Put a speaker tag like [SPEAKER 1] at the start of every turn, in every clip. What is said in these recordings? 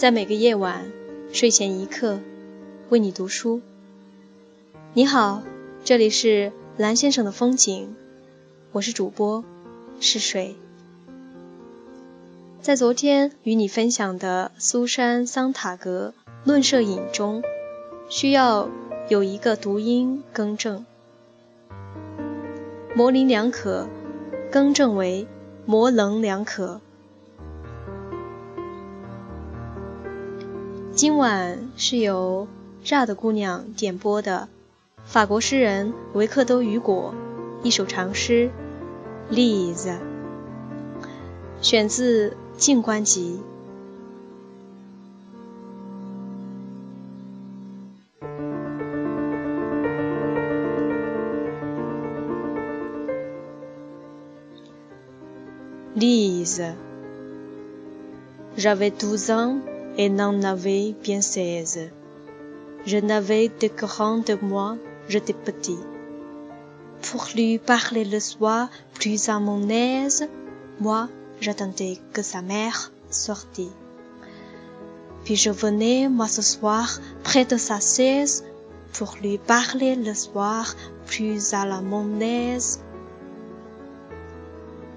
[SPEAKER 1] 在每个夜晚睡前一刻为你读书。你好，这里是蓝先生的风景，我是主播是水。在昨天与你分享的苏珊·桑塔格论摄影中，需要有一个读音更正，模棱两可，更正为模棱两可。今晚是由炸的姑娘点播的法国诗人维克多·雨果一首长诗《Lise》，选自《静观集》。Lise，j'avais douze ans。Et n'en avait bien seize. Je n'avais de grand de moi, j'étais petit. Pour lui parler le soir plus à mon aise, moi j'attendais que sa mère sortît. Puis je venais moi ce soir près de sa chaise pour lui parler le soir plus à la mon aise.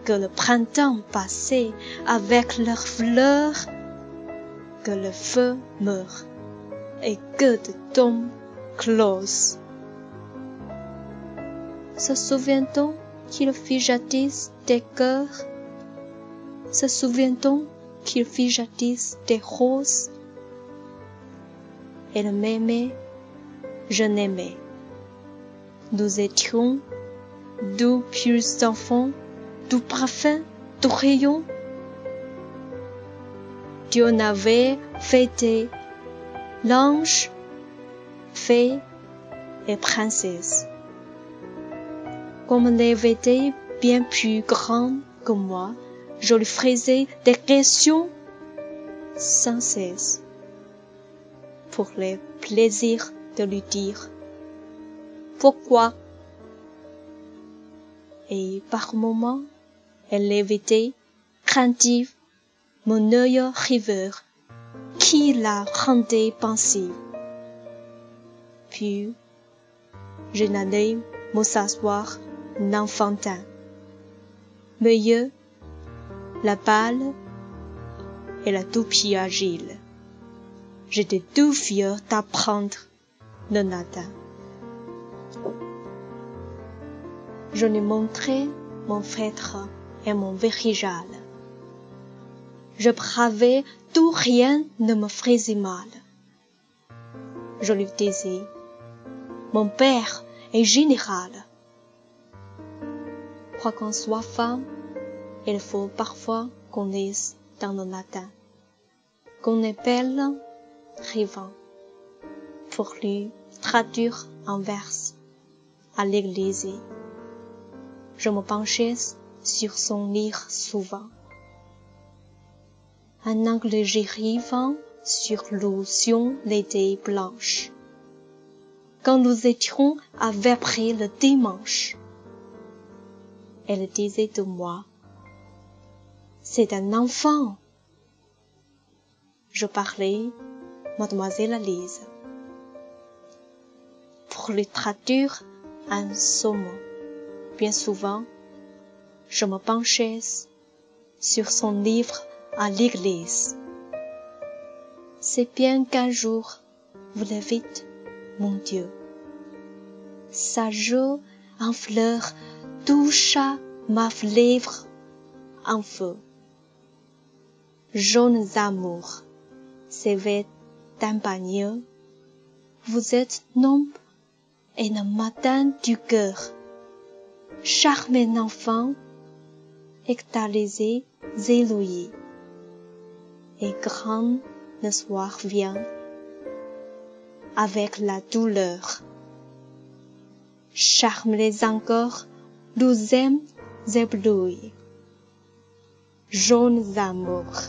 [SPEAKER 1] Que le printemps passait avec leurs fleurs que le feu meurt et que de tombes close. Se souvient-on qu'il fit jadis des cœurs? Se souvient-on qu'il fit jadis des roses? Elle m'aimait, je l'aimais. Nous étions doux purs enfants, doux parfums, doux rayons, Dieu n'avait fêté l'ange, fée et princesse. Comme elle était bien plus grande que moi, je lui faisais des questions sans cesse pour le plaisir de lui dire pourquoi. Et par moments, elle évitait craintive mon œil riveur, qui la rendait pensive. Puis, je n'allais me s'asseoir l'enfantin. Mes yeux, la balle et la toupie agile. J'étais tout fier d'apprendre le latin. Je lui montrais mon fêtre et mon verrigal je bravais tout rien ne me faisait mal. Je lui disais, mon père est général. Quoi qu'on soit femme, il faut parfois qu'on lise dans le latin, qu'on appelle rivant, pour lui traduire en vers à l'église. Je me penchais sur son lit souvent un angle gérivant sur l'ocean l'été blanche. Quand nous étions à le dimanche, elle disait de moi, c'est un enfant. Je parlais, mademoiselle Lise. Pour lui traduire un somme, bien souvent, je me penchais sur son livre à l'église. C'est bien qu'un jour, vous le vite, mon Dieu. Sa joue en fleurs toucha ma lèvre en feu. Jeunes amours, c'est d'un bagneux. Vous êtes nombre et le matin du cœur. Charmant enfant, extalisé, zélouillé et grand le soir vient avec la douleur. Charme les encore, nous aime éblouis. Jeunes amours,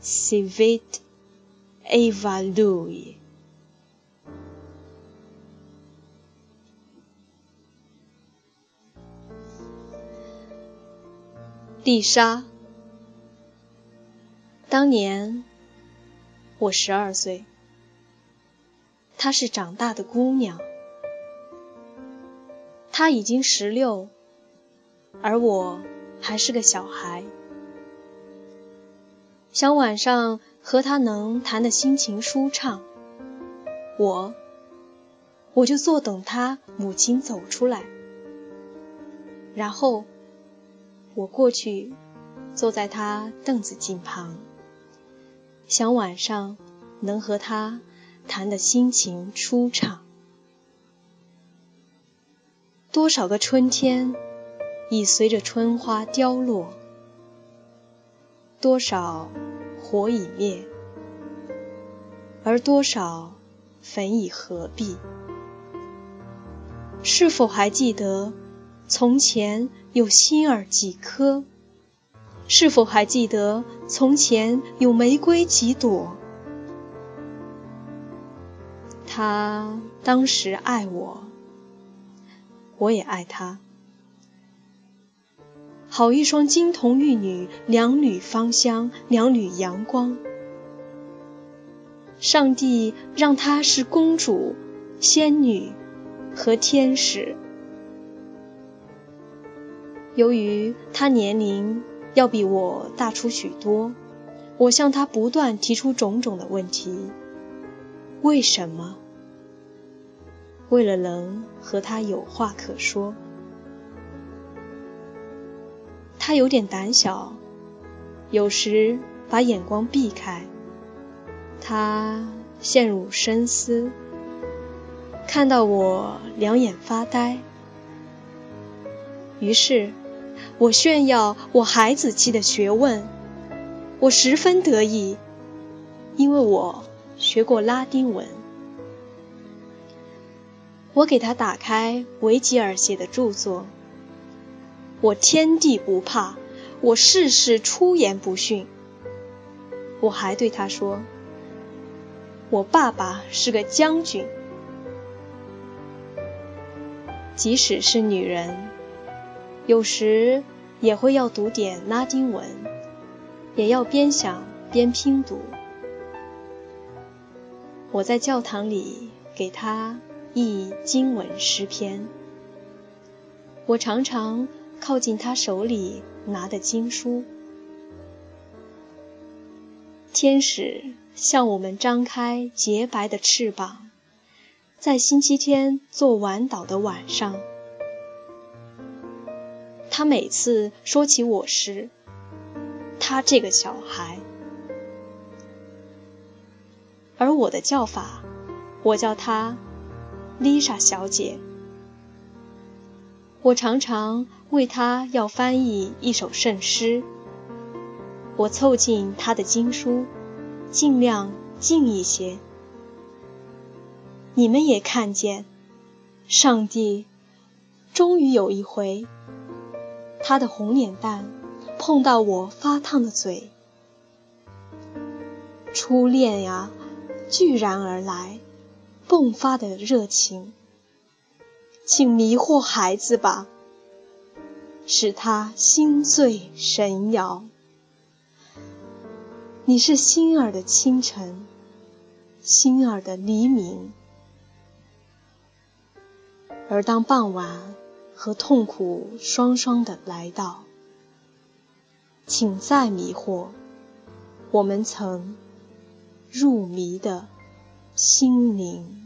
[SPEAKER 1] si vite évalués. 当年，我十二岁，她是长大的姑娘，她已经十六，而我还是个小孩。想晚上和她能谈的心情舒畅，我我就坐等她母亲走出来，然后我过去坐在她凳子近旁。想晚上能和他谈的心情舒畅。多少个春天已随着春花凋落，多少火已灭，而多少焚已合璧。是否还记得从前有心儿几颗？是否还记得从前有玫瑰几朵？他当时爱我，我也爱他。好一双金童玉女，两缕芳香，两缕阳光。上帝让她是公主、仙女和天使。由于她年龄。要比我大出许多，我向他不断提出种种的问题。为什么？为了能和他有话可说。他有点胆小，有时把眼光避开。他陷入深思，看到我两眼发呆，于是。我炫耀我孩子气的学问，我十分得意，因为我学过拉丁文。我给他打开维吉尔写的著作，我天地不怕，我事事出言不逊。我还对他说，我爸爸是个将军。即使是女人。有时也会要读点拉丁文，也要边想边拼读。我在教堂里给他译经文诗篇，我常常靠近他手里拿的经书。天使向我们张开洁白的翅膀，在星期天做晚祷的晚上。他每次说起我时，他这个小孩，而我的叫法，我叫她丽莎小姐。我常常为她要翻译一首圣诗，我凑近她的经书，尽量近一些。你们也看见，上帝终于有一回。他的红脸蛋碰到我发烫的嘴，初恋呀，居然而来，迸发的热情，请迷惑孩子吧，使他心醉神摇。你是心儿的清晨，心儿的黎明，而当傍晚。和痛苦双双的来到，请再迷惑我们曾入迷的心灵。